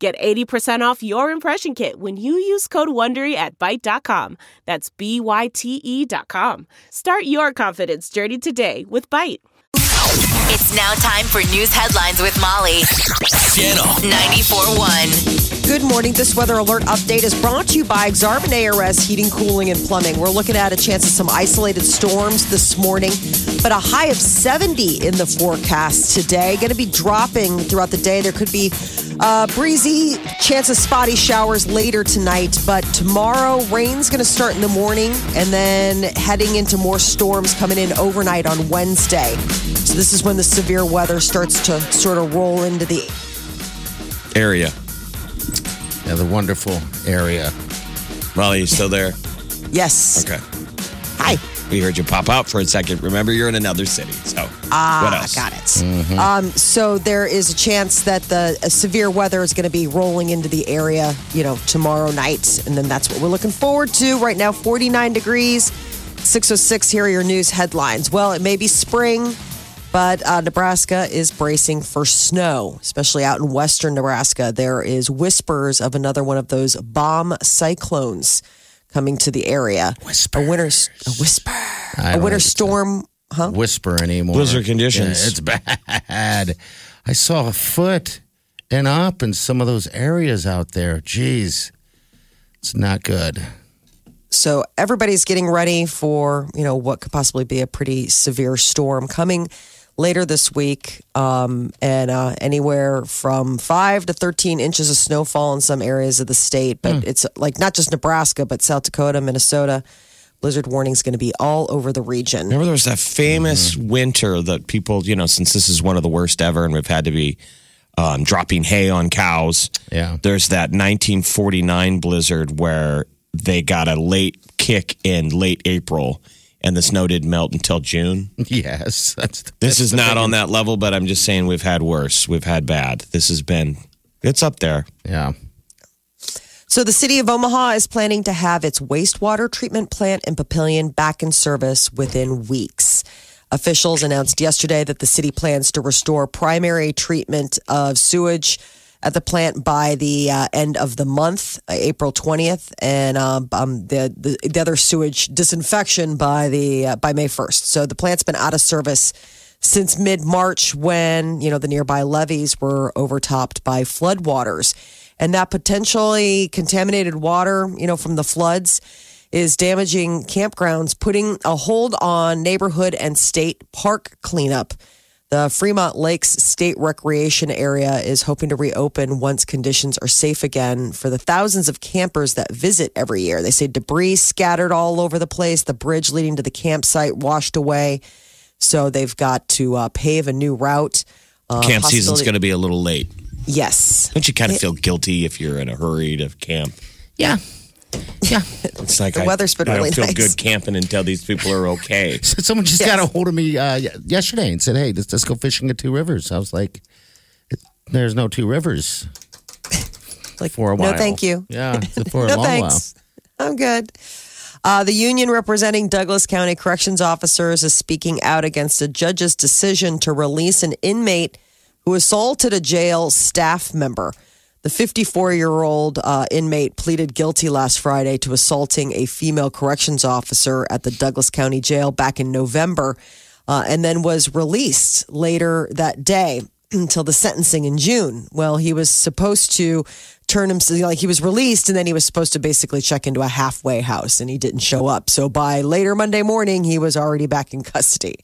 Get 80% off your impression kit when you use code WONDERY at Byte.com. That's B-Y-T-E dot com. Start your confidence journey today with Byte. It's now time for news headlines with Molly. Channel 94.1. Good morning. This weather alert update is brought to you by Exarban ARS Heating, Cooling, and Plumbing. We're looking at a chance of some isolated storms this morning, but a high of 70 in the forecast today. Going to be dropping throughout the day. There could be uh, breezy, chance of spotty showers later tonight, but tomorrow rain's going to start in the morning and then heading into more storms coming in overnight on Wednesday. So this is when the severe weather starts to sort of roll into the area. Yeah, the wonderful area. Molly, you still there? yes. Okay. Hi. We heard you pop out for a second. Remember, you're in another city. So, Ah, what else? got it. Um, so there is a chance that the uh, severe weather is going to be rolling into the area, you know, tomorrow night, and then that's what we're looking forward to. Right now, 49 degrees, 606. Here are your news headlines. Well, it may be spring, but uh, Nebraska is bracing for snow, especially out in western Nebraska. There is whispers of another one of those bomb cyclones coming to the area. Whisper. A winter, a whisper, A winter like it. storm. Huh? Whisper anymore. Blizzard conditions. Yeah, it's bad. I saw a foot and up in some of those areas out there. Jeez, it's not good. So everybody's getting ready for you know what could possibly be a pretty severe storm coming later this week, um, and uh, anywhere from five to thirteen inches of snowfall in some areas of the state. But it's like not just Nebraska, but South Dakota, Minnesota. Blizzard warning is going to be all over the region. Remember, there was that famous winter that people, you know, since this is one of the worst ever and we've had to be um, dropping hay on cows. Yeah. There's that 1949 blizzard where they got a late kick in late April and the snow didn't melt until June. Yes, that's. This that's is not thing. on that level, but I'm just saying we've had worse. We've had bad. This has been, it's up there. Yeah. So the city of Omaha is planning to have its wastewater treatment plant in Papillion back in service within weeks. Officials announced yesterday that the city plans to restore primary treatment of sewage at the plant by the uh, end of the month, uh, April 20th, and um, um, the, the the other sewage disinfection by the uh, by May 1st. So the plant's been out of service since mid March when, you know, the nearby levees were overtopped by floodwaters. And that potentially contaminated water, you know, from the floods is damaging campgrounds, putting a hold on neighborhood and state park cleanup. The Fremont Lakes State Recreation Area is hoping to reopen once conditions are safe again for the thousands of campers that visit every year. They say debris scattered all over the place, the bridge leading to the campsite washed away. So they've got to uh, pave a new route. Uh, Camp season's possibility- going to be a little late. Yes. Don't you kind of feel guilty if you're in a hurry to camp? Yeah. Yeah. It's like The I, weather's been I really don't feel nice. good camping until these people are okay. So Someone just Yes. got a hold of me uh, yesterday and said, "Hey, let's, let's go fishing at Two Rivers." I was like, "There's no Two Rivers Like, for a while." no, thank you. Yeah, for a no long thanks. I'm good. Uh, the union representing Douglas County Corrections officers is speaking out against a judge's decision to release an inmate who assaulted a jail staff member. The 54 year old uh, inmate pleaded guilty last Friday to assaulting a female corrections officer at the Douglas County Jail back in November uh, and then was released later that day until the sentencing in June. Well, he was supposed to turn himself like he was released and then he was supposed to basically check into a halfway house and he didn't show up. So by later Monday morning, he was already back in custody.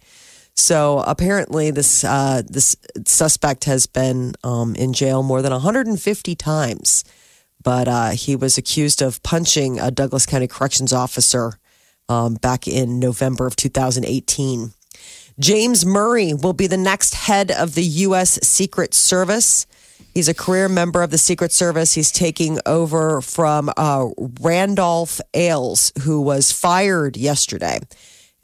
So apparently, this uh, this suspect has been um, in jail more than 150 times, but uh, he was accused of punching a Douglas County corrections officer um, back in November of 2018. James Murray will be the next head of the U.S. Secret Service. He's a career member of the Secret Service. He's taking over from uh, Randolph Alles, who was fired yesterday.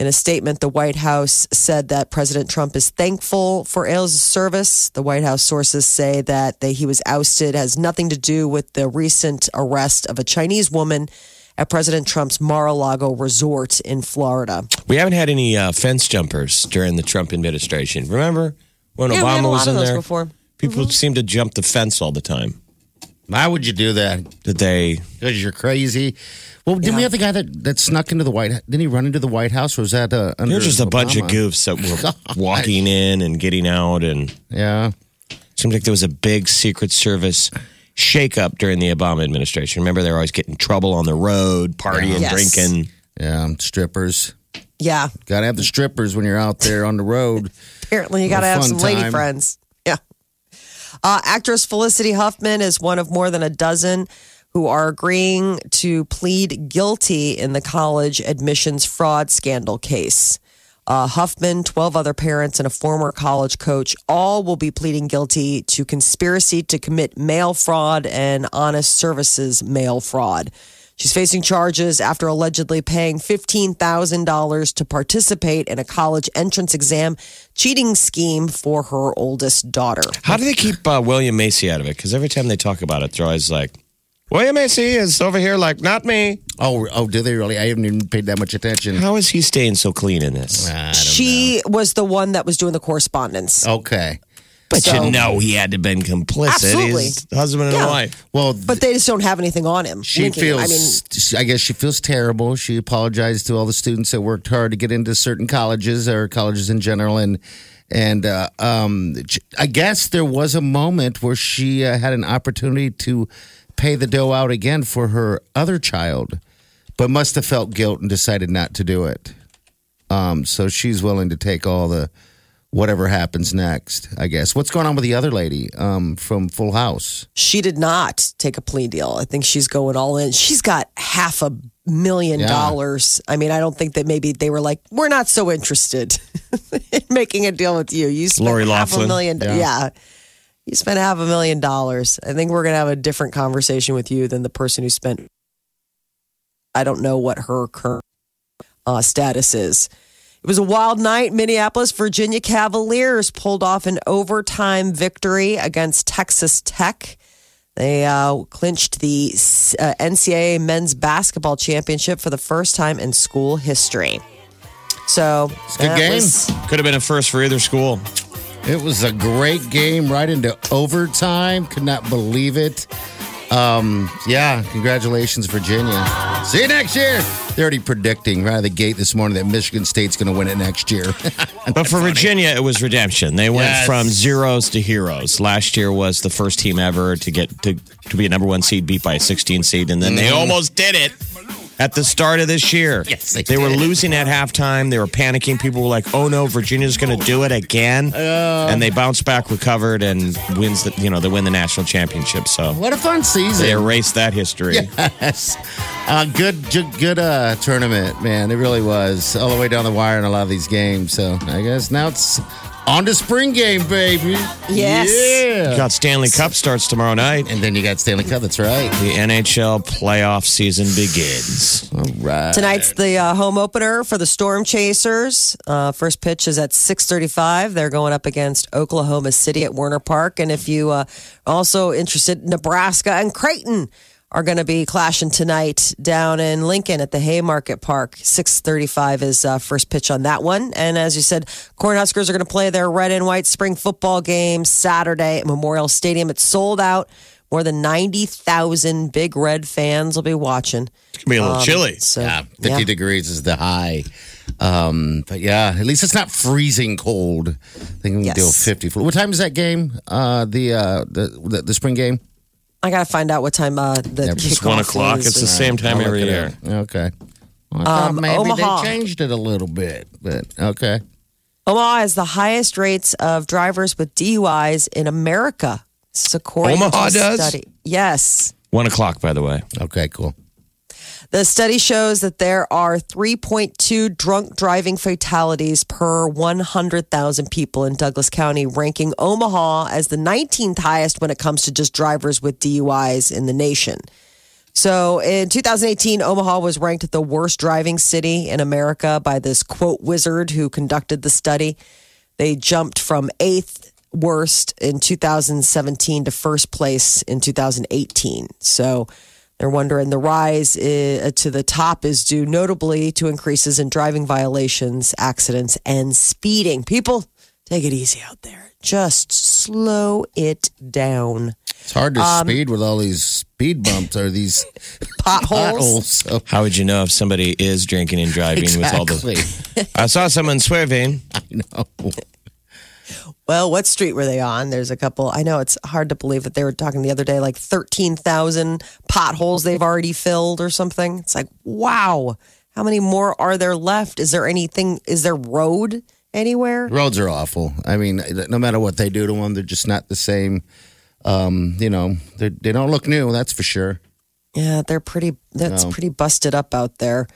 In a statement, the White House said that President Trump is thankful for Alles' service. The White House sources say that they, he was ousted has nothing to do with the recent arrest of a Chinese woman at President Trump's Mar-a-Lago resort in Florida. We haven't had any uh, fence jumpers during the Trump administration. Remember when Yeah, Obama was in there? before. People seem to jump the fence all the time. Why would you do that? Did they? Because you're crazy. Well, didn't we have the guy that, that snuck into the White? Didn't he run into the White House, or was that uh, under There's just a bunch of goofs that were walking in and getting out, and Yeah, seems like there was a big Secret Service shakeup during the Obama administration. Remember, they were always getting trouble on the road, partying, Yes. drinking. yeah. Strippers. Yeah, Got to have the strippers when you're out there on the road. apparently you got to have fun some lady friends. Uh, actress Felicity Huffman is one of more than a dozen who are agreeing to plead guilty in the college admissions fraud scandal case. Uh, Huffman, 12 other parents, and a former college coach all will be pleading guilty to conspiracy to commit mail fraud and honest services mail fraud. She's facing charges after allegedly paying $15,000 to participate in a college entrance exam cheating scheme for her oldest daughter. How do they keep uh, William Macy out of it? Because every time they talk about it, they're always like, William Macy is over here, like, not me. Oh, oh, do they really? I haven't even paid that much attention. How is he staying so clean in this? I don't She was the one that was doing the correspondence. Okay. But So- you know he had to have been complicit. Absolutely. His husband and Yeah. wife. Well, But they just don't have anything on him. she linking him. feels. I mean, I, guess she feels terrible. She apologized to all the students that worked hard to get into certain colleges or colleges in general, and and uh, um, I guess there was a moment where she uh, had an opportunity to pay the dough out again for her other child, but must have felt guilt and decided not to do it. Um, so she's willing to take all the whatever happens next. I guess. What's going on with the other lady um, from Full House? she did not take a plea deal. I think she's going all in. She's got half a million Yeah. dollars. I mean, I don't think that maybe they were like, we're not so interested in making a deal with you. You spent Lori half a million. Yeah. Yeah. You spent half a million dollars. I think we're going to have a different conversation with you than the person who spent. I don't know what her current uh, status is. It was a wild night. Minneapolis, Virginia Cavaliers pulled off an overtime victory against Texas Tech. They uh, clinched the uh, NCAA men's basketball championship for the first time in school history. So, a good game. was- Could have been a first for either school. It was a great game right into overtime. Could not believe it. Um, yeah, congratulations, Virginia. See you next year. They're already predicting right out of the gate this morning that Michigan State's going to win it next year. But for Virginia, it was redemption. They went Yes. from zeros to heroes. Last year was the first team ever to get to, to be a number one seed, beat by a 16 seed, and then they almost did it at the start of this year. Yes, they they were losing at halftime. They were panicking. People were like, "Oh no, Virginia's going to do it again," and they bounced back, recovered, and wins the you know they win the national championship. So what a fun season. they erased that history. Yes. Uh, good, good, good uh, tournament, man. It really was all the way down the wire in a lot of these games. So I guess now it's on to spring game, baby. Yes. Yeah. Got Stanley Cup starts tomorrow night. And then you got Stanley Cup. That's right. The NHL playoff season begins. All right. Tonight's the uh, home opener for the Storm Chasers. Uh, first pitch is at 6:35. They're going up against Oklahoma City at Werner Park. And if you uh, are also interested, Nebraska and Creighton are going to be clashing tonight down in Lincoln at the Haymarket Park. 6:35 is uh, first pitch on that one. And as you said, Cornhuskers are going to play their red and white spring football game Saturday at Memorial Stadium. It's sold out. More than 90,000 Big Red fans will be watching. It's gonna be a little chilly. So, Yeah, 50 yeah. degrees is the high. Um, but yeah, at least it's not freezing cold. I think we can Yes. deal with 50. What time is that game? Uh, the, uh, the, the the spring game? I gotta find out what time uh, the Yeah, kickoff It's one o'clock. is. It's the same time I'll every year. Okay. Well, I Um, maybe Omaha. they changed it a little bit, but okay. Omaha has the highest rates of drivers with DUIs in America. This according Omaha to does? study. Yes. One o'clock, by the way. Okay, cool. The study shows that there are 3.2 drunk driving fatalities per 100,000 people in Douglas County, ranking Omaha as the 19th highest when it comes to just drivers with DUIs in the nation. So in 2018, Omaha was ranked the worst driving city in America by this QuoteWizard who conducted the study. They jumped from eighth worst in 2017 to first place in 2018. So they're wondering the rise uh, to the top is due notably to increases in driving violations, accidents, and speeding. People, take it easy out there. Just slow it down. It's hard to Um, speed with all these speed bumps or these Potholes. potholes. So, How would you know if somebody is drinking and driving with all exactly. the? I saw someone swerving. I know. Well, what street were they on? There's a couple. I know it's hard to believe that they were talking the other day, like 13,000 potholes they've already filled or something. It's like, wow. How many more are there left? Is there anything? Is there road anywhere? Roads are awful. I mean, no matter what they do to them, they're just not the same. Um, you know, they they don't look new. That's for sure. Yeah, they're pretty. That's No. pretty busted up out there.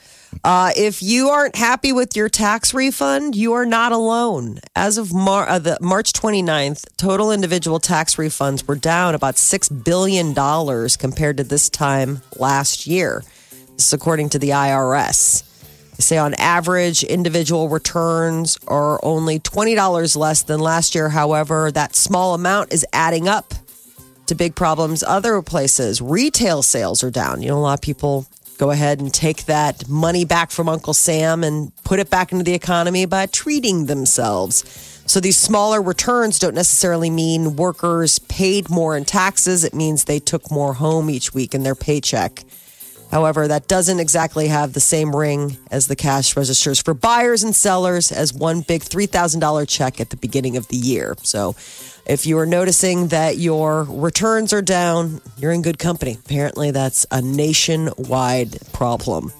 Uh, if you aren't happy with your tax refund, you are not alone. As of Mar- uh, the March 29th, total individual tax refunds were down about six billion dollars compared to this time last year. This is according to the IRS. They say on average, individual returns are only twenty dollars less than last year. However, that small amount is adding up to big problems other places. Retail sales are down. You know, a lot of people go ahead and take that money back from Uncle Sam and put it back into the economy by treating themselves. So these smaller returns don't necessarily mean workers paid more in taxes. It means they took more home each week in their paycheck. However, that doesn't exactly have the same ring as the cash registers for buyers and sellers as one big $3,000 check at the beginning of the year. So if you are noticing that your returns are down, you're in good company. Apparently, that's a nationwide problem.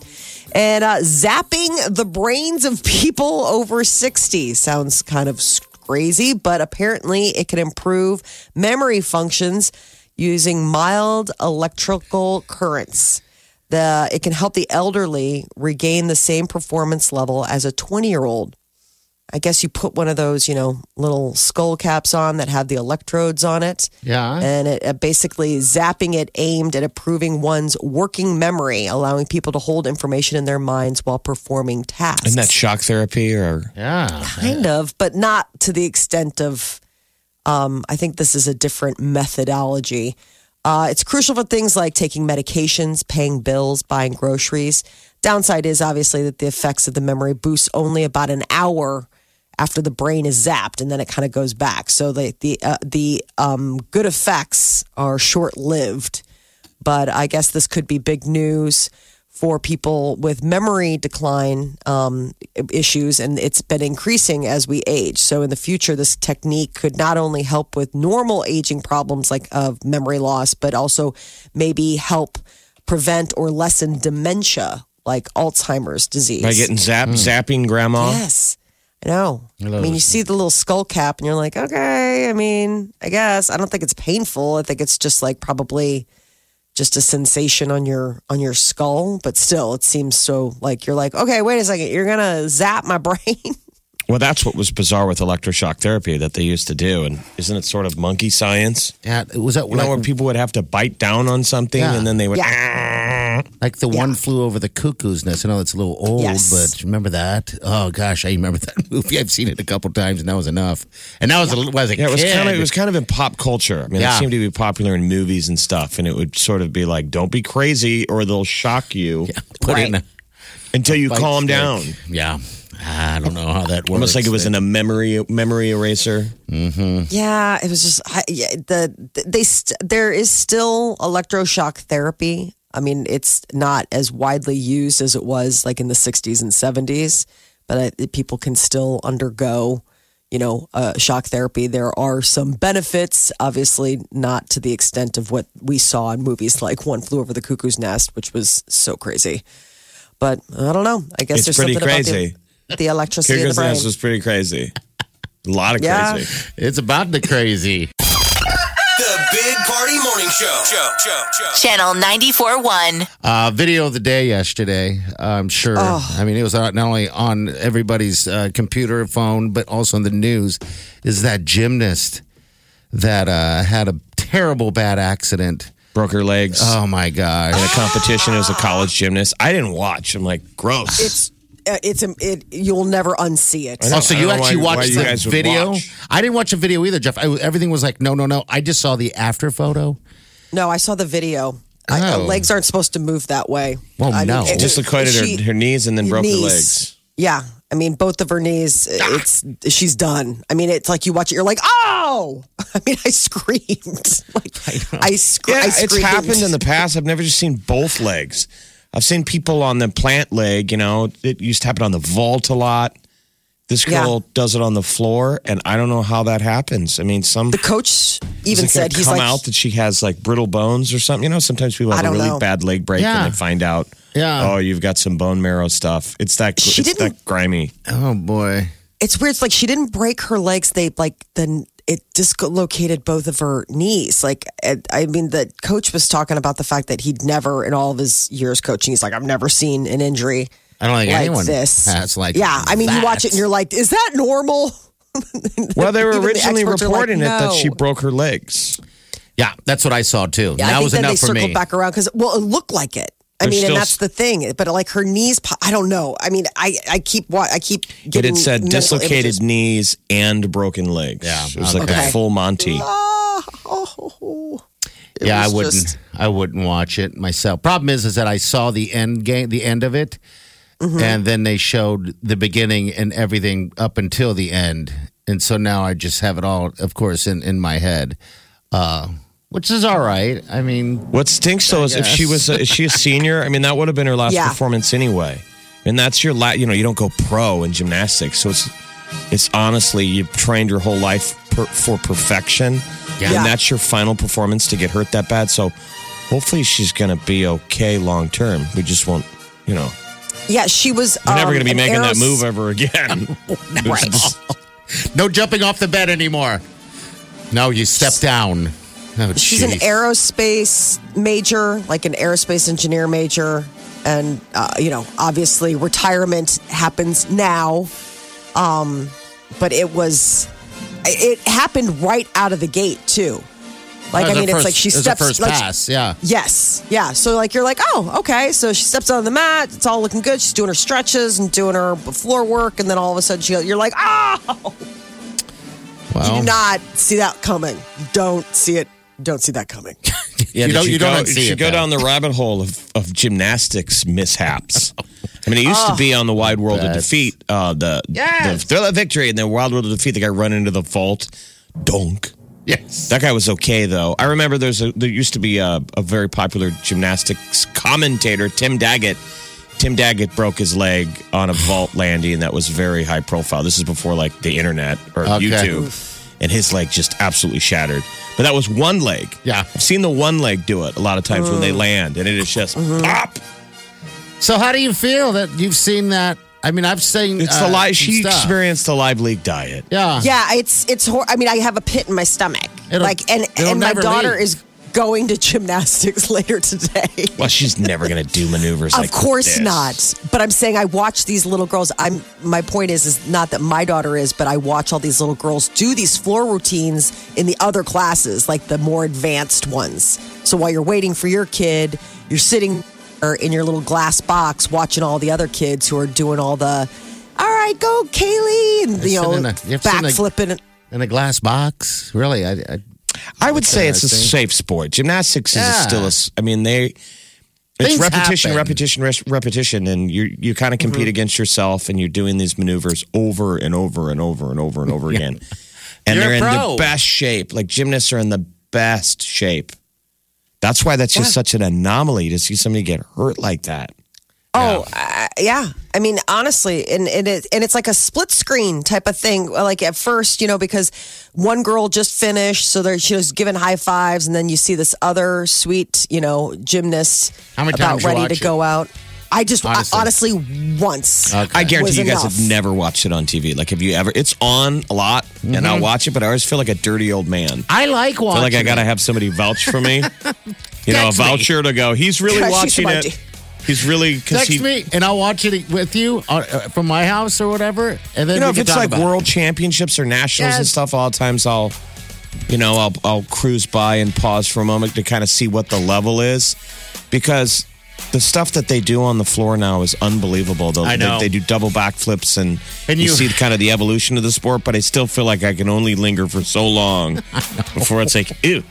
And uh, zapping the brains of people over 60 sounds kind of crazy, but apparently it can improve memory functions using mild electrical currents. The, it can help the elderly regain the same performance level as a 20 year old. I guess you put one of those, you know, little skull caps on that have the electrodes on it. Yeah. And it uh, basically zapping it aimed at improving one's working memory, allowing people to hold information in their minds while performing tasks. Isn't that shock therapy or? Yeah. kind of, but not to the extent of. Um, I think this is a different methodology. Uh, it's crucial for things like taking medications, paying bills, buying groceries. Downside is obviously that the effects of the memory boost only about an hour after the brain is zapped, and then it kind of goes back. So the the uh, the um, good effects are short lived. But I guess this could be big news for people with memory decline um, issues, and it's been increasing as we age. So in the future, this technique could not only help with normal aging problems like of memory loss, but also maybe help prevent or lessen dementia like Alzheimer's disease. By getting zap, zapping grandma? Yes. I know. I mean, you see the little skull cap and you're like, okay, I mean, I guess. I don't think it's painful. I think it's just like probably just a sensation on your on your skull, but still it seems so like you're like, okay, wait a second, you're going to zap my brain. Well, that's what was bizarre with electroshock therapy that they used to do. And isn't it sort of monkey science? Yeah. Was that You know, where people would have to bite down on something Yeah. and then they would. Mm-hmm. like the one flew over the cuckoo's nest? I know it's a little old, Yes. but remember that? Oh gosh, I remember that movie. I've seen it a couple times, and that was enough. And that was a was a Yeah, it was kind of it was kind of in pop culture. I mean, Yeah. it seemed to be popular in movies and stuff, and it would sort of be like, "Don't be crazy, or they'll shock you put it in a until you calm stick. down." Yeah. I don't know how that works. Almost like it was in a memory memory eraser. Mm-hmm. Yeah, it was just I- yeah, the they st- there is still electroshock therapy. I mean, it's not as widely used as it was like in the 60s and 70s, but I, people can still undergo, you know, uh, shock therapy. There are some benefits, obviously not to the extent of what we saw in movies like One Flew Over the Cuckoo's Nest, which was so crazy. But I don't know. I guess It's there's pretty something crazy. about the, the electricity in the Cuckoo's brain. Nest was pretty crazy. A lot of Yeah. crazy. It's about the crazy. The Big Party Morning Show. Show, show, show. Channel 94.1. Uh, video of the day yesterday. I'm sure. I mean, it was not only on everybody's uh, computer, phone, but also in the news. Is that gymnast that uh, had a terrible bad accident? Broke her legs Oh my God. in a competition as a college gymnast. I didn't watch. I'm like, gross. It's Uh, it's a, it. You'll never unsee it. Oh, so you know actually why- why watched you the would video? watch. I didn't watch a video either, Jeff. I, everything was like, no, no, no. I just saw the after photo. No, I saw the video. I, uh, Oh. legs aren't supposed to move that way. Well, I no. it- Dislocated she- her, her knees and then broke her knees. legs. Yeah, I mean both of her knees. Ah. It's she's done. I mean, it's like you watch it, you're like, oh! I mean, I screamed. Like I, scre- Yeah, I it's screamed. happened in the past. I've never just seen both legs. I've seen people on the plant leg. You know, it used to happen on the vault a lot. This girl does it on the floor, and I don't know how that happens. I mean, some the coach even Is it said he's come like, out that she has like brittle bones or something. You know, sometimes people have a really know. bad leg break Yeah. and they find out, Yeah. oh, you've got some bone marrow stuff. It's that She it's didn't- that grimy. Oh boy! it's weird. It's like she didn't break her legs. They like then it dislocated both of her knees. Like I mean, the coach was talking about the fact that he'd never in all of his years coaching, he's like, I've never seen an injury I don't think like anyone this. has like. yeah, I mean, you watch it and you're like, is that normal? Well, they were Even the originally like, reporting it that she broke her legs. Yeah, that's what I saw too. Yeah, that I think was then they enough for circled me. back around because well, it looked like it. I mean, and that's the thing. But like her knees, I don't know. I mean, I I keep wa- I keep It had said dislocated images. knees and broken legs. Yeah, it was like okay. a full Monty. Oh, It yeah, I wouldn't. just- I wouldn't watch it myself. Problem is, is that I saw the end game, the end of it, Mm-hmm. and then they showed the beginning and everything up until the end, and so now I just have it all, of course, in in my head, uh, which is all right. I mean, What stinks though is if she was a, is she a senior? I mean, that would have been her last Yeah. performance anyway. And that's your la- you know you don't go pro in gymnastics, so it's it's honestly you've trained your whole life per, for perfection, Yeah. Yeah. and that's your final performance to get hurt that bad. So hopefully she's gonna be okay long term. We just won't, you know, yeah, she was. we're never um, gonna be an making that aeros- move ever again. right. no jumping off the bed anymore. No, you step down. Oh, She's an aerospace major, like an aerospace engineer major. And, uh, you know, obviously retirement happens now. Um, but it was, it happened right out of the gate, too. Like, I mean, her it's like she steps. first like, pass. Yeah. Yes. Yeah. So, like, you're like, oh, okay. So she steps on the mat. It's all looking good. She's doing her stretches and doing her floor work. And then all of a sudden, she, you're like, oh, you do not see that coming. You don't see it. Don't see that coming. Yeah, You don't- you, you don't did see you it, go though. down the rabbit hole of, of gymnastics mishaps. I mean, it used to be on the Wide World of Defeat, uh, the, Yes. the Thrill of Victory, and the Wild World of Defeat. The guy run into the vault, donk. yes. That guy was okay though. I remember there's a there used to be a, a very popular gymnastics commentator, Tim Daggett. Tim Daggett broke his leg on a vault landing, and that was very high profile. This is before like the internet or Okay. YouTube, and his leg just absolutely shattered. But that was one leg. Yeah. I've seen the one leg do it a lot of times when they land, and it is just pop. So how do you feel that you've seen that? I mean, I've seen It's uh, the live. some She stuff. experienced the live leak diet. Yeah. Yeah, it's it's hor- I mean, I have a pit in my stomach. It'll- like, and it'll and my never daughter leave. is going to gymnastics later today. Well, she's never going to do maneuvers. Of like course this. not. But I'm saying I watch these little girls. I'm my point is is not that my daughter is, but I watch all these little girls do these floor routines in the other classes, like the more advanced ones. So while you're waiting for your kid, you're sitting in your little glass box watching all the other kids who are doing all the all right, go Kaylee and you sit know in a- you have in a- backflipping. In a glass box, really? I, I I would say it's a safe sport. Gymnastics is Yeah. still a. s- I mean, they. It's Things repetition, happen. repetition, res- repetition, and you you kind of mm-hmm. compete against yourself, and you're doing these maneuvers over and over and over and over and over again, and You're they're in pro. the best shape. Like gymnasts are in the best shape. That's why that's just such an anomaly to see somebody get hurt like that. Oh, uh, yeah. I mean, honestly, and, and it and it's like a split screen type of thing. Like at first, you know, because one girl just finished, so there, she was giving high fives, and then you see this other sweet, you know, gymnast How many about ready to it? go out. I just Honestly. honestly, honestly once. I guarantee you guys enough. have never watched it on TV. Like, have you ever? It's on a lot, and Mm-hmm. I'll watch it, but I always feel like a dirty old man. I like I feel like I gotta have somebody vouch for me. You know, a Text me. voucher to go. He's really Text watching somebody. it. He's really because Text he. me and I'll watch it with you uh, uh, from my house or whatever. And then You know, if it's like about it. world championships or nationals and stuff, a lot of times I'll, you know, I'll I'll cruise by and pause for a moment to kind of see what the level is, because the stuff that they do on the floor now is unbelievable. They'll- I know. They, they do double backflips and, And you, you- see kind of the evolution of the sport. But I still feel like I can only linger for so long before it's like, ew,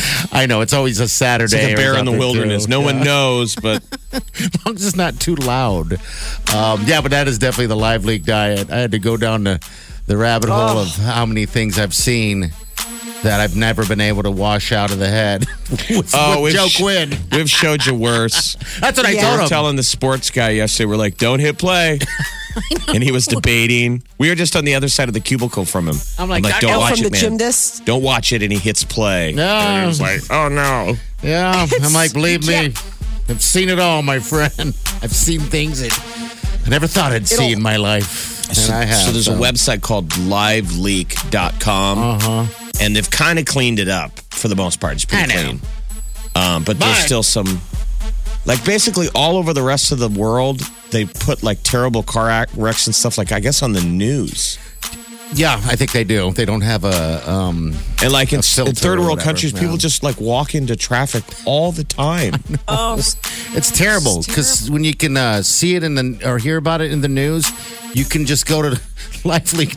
I know it's always a Saturday. it's like a bear in the wilderness. too. No one knows, but As long as it's not too loud. Um, yeah, but that is definitely the live leak diet. I had to go down to the rabbit hole of how many things I've seen that I've never been able to wash out of the head with, oh, with Joe sh- Quinn. we've showed you worse. That's what I Yeah. We were him. telling the sports guy yesterday, we're like, don't hit play. and he was debating. We were just on the other side of the cubicle from him. I'm like, God, don't Oh, watch it, the man. gym disc. Don't watch it. And he hits play. No. And he was like, oh no. Yeah, I'm like, believe me, yeah. I've seen it all, my friend. I've seen things that I never thought I'd see It'll- in my life. And I have. so there's a website called liveleak.com. Uh-huh. And they've kind of cleaned it up for the most part. It's pretty I know. clean. Um, but there's But- still some, like basically all over the rest of the world, they put like terrible car ac- wrecks and stuff like, I guess, on the news. Yeah, I think they do. They don't have a. Um, And like in, A filter in third world whatever, countries, people just like walk into traffic all the time. Oh, it's terrible because when you can uh, see it in the or hear about it in the news, you can just go to Live Leak,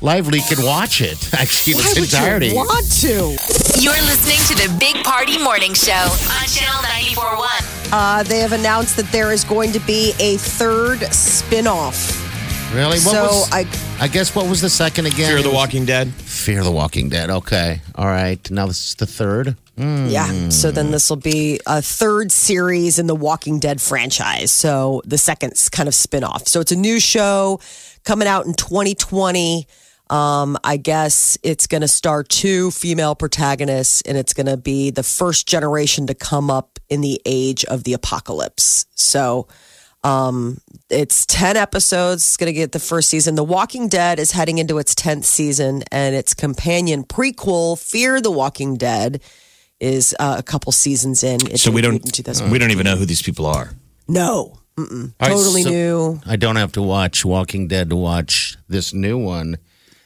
Live and watch it actually in why its would entirety. you want to? You're listening to the Big Party Morning Show on Channel 941. Uh, they have announced that there is going to be a third spin-off. Really? What so was, I I guess what was the second again? Fear of the Walking Dead. Fear the Walking Dead. Okay, all right. Now this is the third. Yeah. So then this will be a third series in the Walking Dead franchise. So the second kind of spin-off. So it's a new show coming out in 2020. Um, I guess it's going to star two female protagonists, and it's going to be the first generation to come up in the age of the apocalypse. So um, it's 10 episodes. It's going to get the first season. The Walking Dead is heading into its 10th season, and its companion prequel, Fear the Walking Dead, is uh, a couple seasons in. It So we don't in we don't even know who these people are. No. Mm-mm. All right, Totally so- new. I don't have to watch Walking Dead to watch this new one.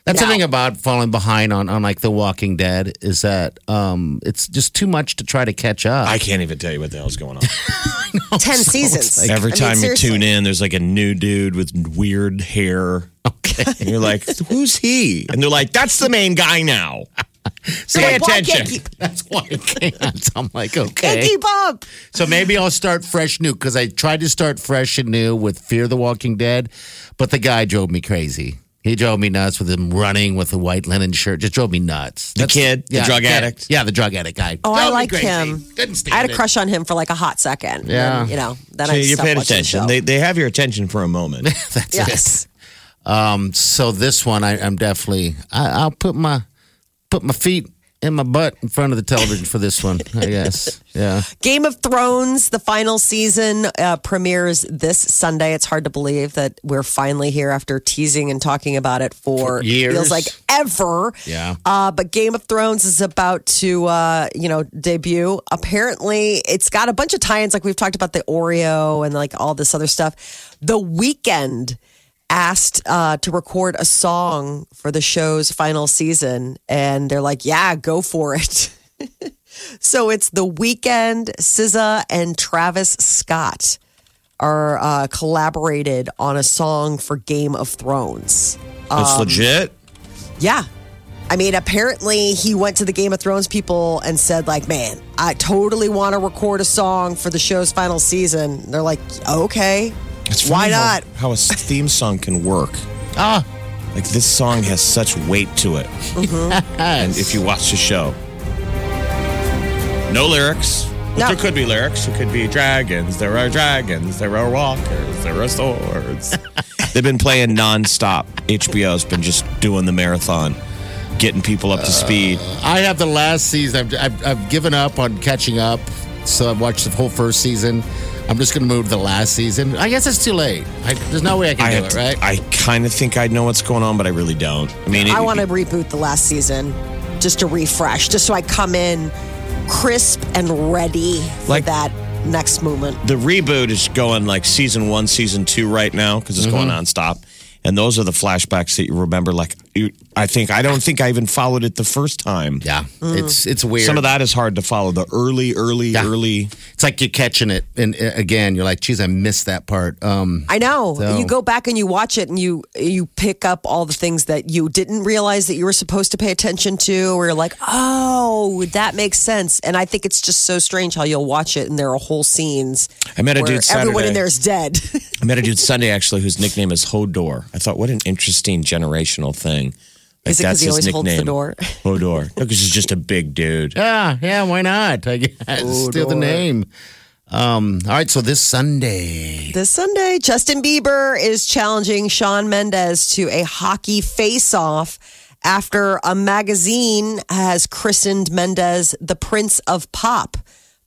That's the thing about falling behind on, on like The Walking Dead is that um, it's just too much to try to catch up. I can't even tell you what the hell's going on. 10 seasons. Every I mean, time you seriously. tune in, there's like a new dude with weird hair. okay. And you're like, who's he? And they're like, that's the main guy now. Pay Like, why attention. keep- That's why I can't. I'm like, Can't okay. keep up. So maybe I'll start fresh new because I tried to start fresh and new with Fear the Walking Dead, but the guy drove me crazy. He drove me nuts with him running with a white linen shirt. Just drove me nuts. The kid? The drug kid. addict? Yeah, the drug addict guy. Oh, Drove I me like him. Couldn't stand I had a it. crush on him for like a hot second. Yeah. And, you know, then So I you stopped paid watching the attention. show. They, they have your attention for a moment. That's yes. it. Um, so this one, I, I'm definitely. I, I'll put my put my feet in my butt in front of the television for this one. I guess. Yeah. Game of Thrones, the final season uh, premieres this Sunday. It's hard to believe that we're finally here after teasing and talking about it for, For years. feels like ever. Yeah. Uh, but Game of Thrones is about to, uh, you know, debut. Apparently, it's got a bunch of tie-ins, like we've talked about the Oreo and like all this other stuff. The Weeknd asked uh, to record a song for the show's final season, and they're like, "Yeah, go for it." So it's the Weeknd. SZA and Travis Scott are uh, collaborated on a song for Game of Thrones. That's legit. Yeah. I mean, apparently he went to the Game of Thrones people and said, like, man, I totally want to record a song for the show's final season. They're like, okay, It's why funny how- not? How, a theme song can work. Ah. Like this song has such weight to it. And if you watch the show, no lyrics. But No. there could be lyrics. There could be dragons. There are dragons. There are walkers. There are swords. They've been playing nonstop. HBO's been just doing the marathon, getting people up to speed. I have the last season. I've, I've, I've given up on catching up, so I've watched the whole first season. I'm just going to move to the last season. I guess it's too late. I, there's no way I can I do it, to- right? I kind of think I know what's going on, but I really don't. I mean, it, I want to reboot the last season just to refresh, just so I come in crisp and ready for Like- that next movement. the reboot is going like season one, season two right now because it's going Mm-hmm. nonstop. And those are the flashbacks that you remember. Like, you, I think I don't think I even followed it the first time. yeah, it's it's weird. Some of that is hard to follow. The early, early, Yeah. early. It's like you're catching it, and uh, again, you're like, "Geez, I missed that part." Um, I know. So- You go back and you watch it and you you pick up all the things that you didn't realize that you were supposed to pay attention to or you're like, "Oh, that makes sense." And I think it's just so strange how you'll watch it and there are whole scenes I met a where dude everyone in there is dead. I met a dude Sunday actually whose nickname is Hodor. I thought, what an interesting generational thing. Like, Is it 'cause he his always holds the nickname. door? Hodor. Because he's just a big dude. yeah, yeah, why not? I guess steal the name. Um, all right, so this Sunday, This Sunday, Justin Bieber is challenging Shawn Mendes to a hockey face-off after a magazine has christened Mendes the Prince of Pop.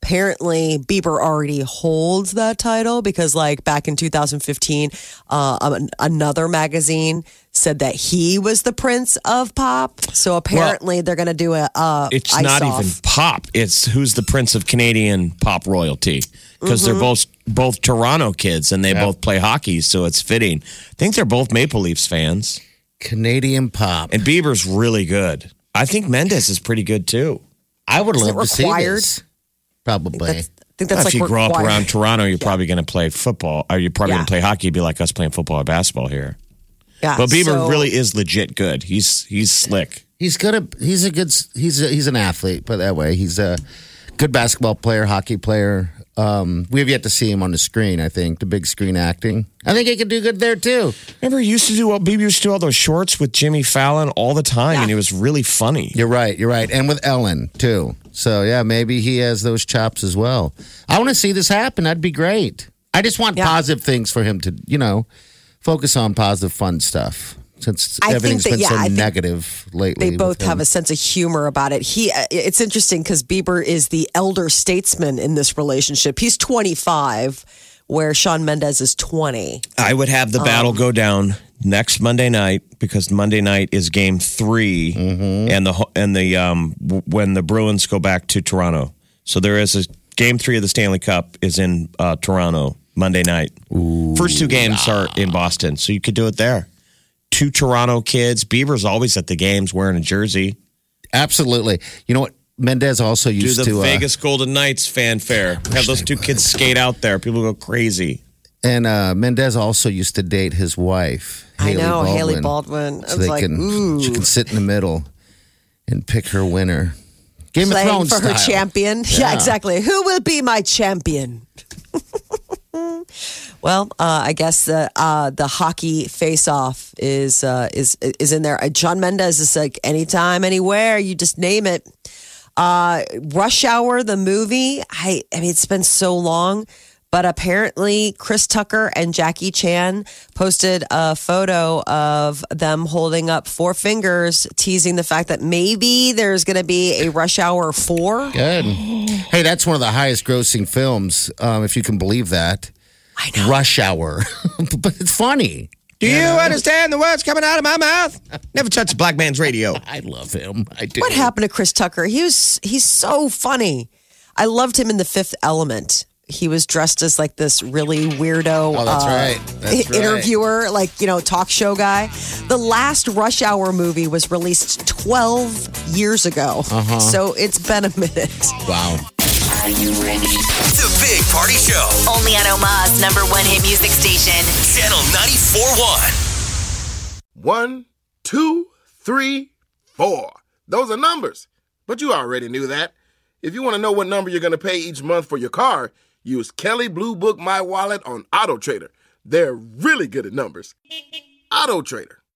Apparently, Bieber already holds that title because, like back in 2015, uh, another magazine said that he was the Prince of Pop. So apparently, they're going to do a, a It's ice not off. even pop. It's who's the prince of Canadian pop royalty because Mm-hmm. they're both both Toronto kids and they both play hockey, so it's fitting. I think they're both Maple Leafs fans, Canadian pop. and Bieber's really good. I think Mendes is pretty good too. I would Is it love to see this. Probably. That's, I think that's if like you grow up required. around Toronto, you're probably going to play football, or you're probably Yeah. going to play hockey. It'd be like us playing football or basketball here. Yeah, But Bieber so- really is legit good. He's he's slick. He's good. At, he's a good. He's a, he's an athlete. Put it that way. He's a good basketball player, hockey player. Um, we have yet to see him on the screen. I think the big screen acting. I think he could do good there too. Remember, he used to do Bieber used to do all those shorts with Jimmy Fallon all the time, and he was really funny. You're right. You're right. And with Ellen too. So yeah, maybe he has those chops as well. I want to see this happen. That'd be great. I just want Yeah. positive things for him to, you know, focus on positive, fun stuff. Since I think everything's that- been yeah, so I negative lately. they both have a sense of humor about it. He, uh, it's interesting because Bieber is the elder statesman in this relationship. He's 25, where Shawn Mendes is 20. I would have the battle Um, go down next Monday night because Monday night is Game 3 and the and the um w- when the Bruins go back to Toronto. So there is a Game Three of the Stanley Cup is in uh, Toronto Monday night. First two games are in Boston, so you could do it there. Two Toronto kids. Bieber's always at the games wearing a jersey. Absolutely. You know what? Mendes also Do used the to. uh, Vegas Golden Knights fanfare. Have those two kids skate out there. People go crazy. and uh, Mendes also used to date his wife. I know, Baldwin, Hailey Baldwin. So they like, can ooh. she can sit in the middle and pick her winner. Game Playing of Thrones for her champion. Yeah. Yeah. exactly. Who will be my champion? well, uh, I guess the uh, the hockey face off is uh, is is in there. Uh, John Mendes is like anytime, anywhere. You just name it. Uh, Rush Hour, the movie. I I mean, it's been so long. But apparently, Chris Tucker and Jackie Chan posted a photo of them holding up four fingers, teasing the fact that maybe there's going to be a Rush Hour 4. Good. Hey, that's one of the highest grossing films, um, if you can believe that. I know. Rush Hour. but it's funny. Do you understand the words coming out of my mouth? Never touch a black man's radio. I love him. I do. What happened to Chris Tucker? He was he's so funny. I loved him in The Fifth Element. He was dressed as like this really weirdo Oh, that's uh, right. That's right. interviewer, like, you know, talk show guy. The last Rush Hour movie was released 12 years ago. Uh-huh. So it's been a minute. Wow. Are you ready? The Big Party Show. Only on Omaha's number one hit music station. Channel 94.1. One, two, three, four. Those are numbers. But you already knew that. If you want to know what number you're going to pay each month for your car, use Kelley Blue Book My Wallet on Auto Trader. They're really good at numbers. Auto Trader.